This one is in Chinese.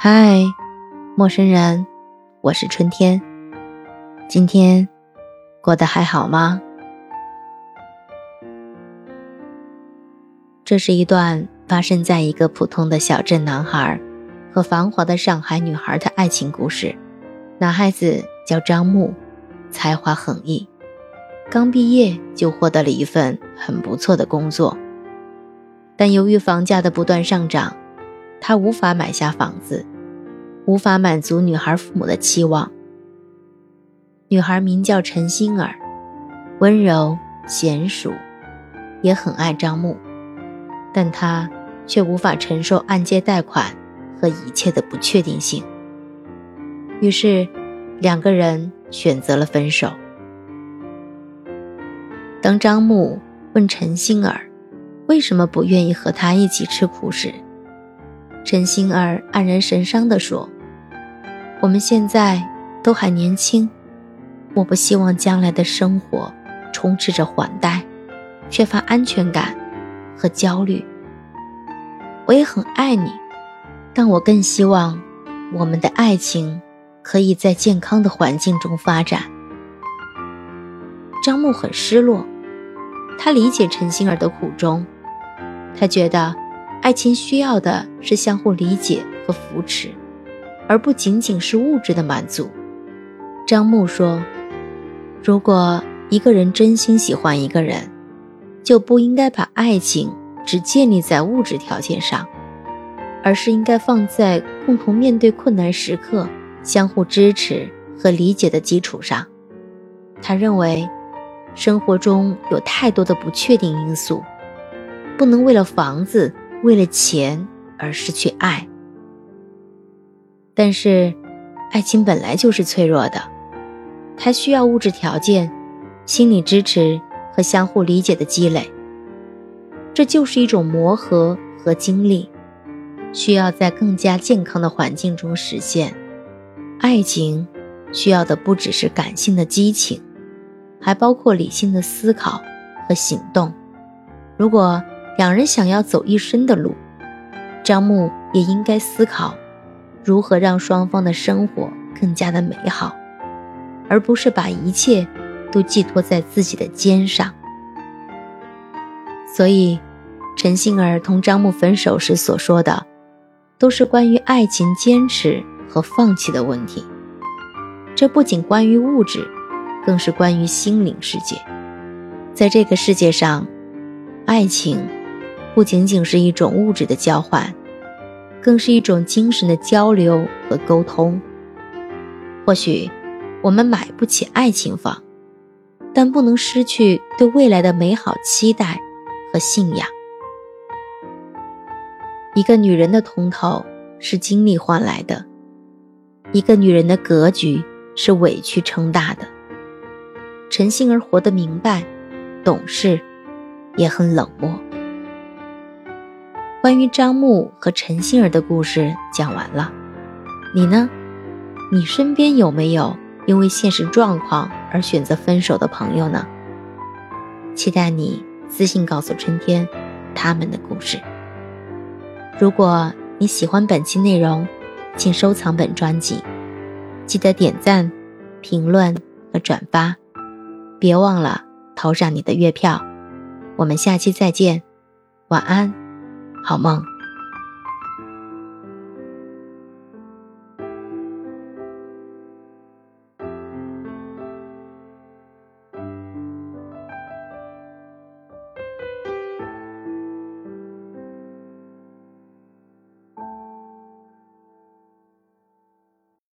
嗨，陌生人，我是春天。今天过得还好吗？这是一段发生在一个普通的小镇男孩和繁华的上海女孩的爱情故事。男孩子叫张木，才华横溢，刚毕业就获得了一份很不错的工作，但由于房价的不断上涨。他无法买下房子，无法满足女孩父母的期望。女孩名叫陈心儿，温柔娴熟，也很爱张木，但她却无法承受按揭贷款和一切的不确定性。于是，两个人选择了分手。当张木问陈心儿为什么不愿意和他一起吃苦时，陈心儿黯然神伤地说：“我们现在都还年轻，我不希望将来的生活充斥着还贷，缺乏安全感和焦虑。我也很爱你，但我更希望我们的爱情可以在健康的环境中发展。”张木很失落，他理解陈心儿的苦衷，他觉得。爱情需要的是相互理解和扶持，而不仅仅是物质的满足。张牧说：“如果一个人真心喜欢一个人，就不应该把爱情只建立在物质条件上，而是应该放在共同面对困难时刻、相互支持和理解的基础上。”他认为，生活中有太多的不确定因素，不能为了房子。为了钱而失去爱，但是，爱情本来就是脆弱的，它需要物质条件、心理支持和相互理解的积累。这就是一种磨合和经历，需要在更加健康的环境中实现。爱情需要的不只是感性的激情，还包括理性的思考和行动。如果，两人想要走一生的路，张木也应该思考如何让双方的生活更加的美好，而不是把一切都寄托在自己的肩上。所以，陈杏儿同张木分手时所说的，都是关于爱情坚持和放弃的问题。这不仅关于物质，更是关于心灵世界。在这个世界上，爱情。不仅仅是一种物质的交换，更是一种精神的交流和沟通。或许我们买不起爱情房，但不能失去对未来的美好期待和信仰。一个女人的通透是经历换来的，一个女人的格局是委屈撑大的。陈杏儿活得明白、懂事，也很冷漠。关于张牧和陈杏儿的故事讲完了，你呢？你身边有没有因为现实状况而选择分手的朋友呢？期待你私信告诉春天他们的故事。如果你喜欢本期内容，请收藏本专辑，记得点赞、评论和转发，别忘了投上你的月票。我们下期再见，晚安。好梦。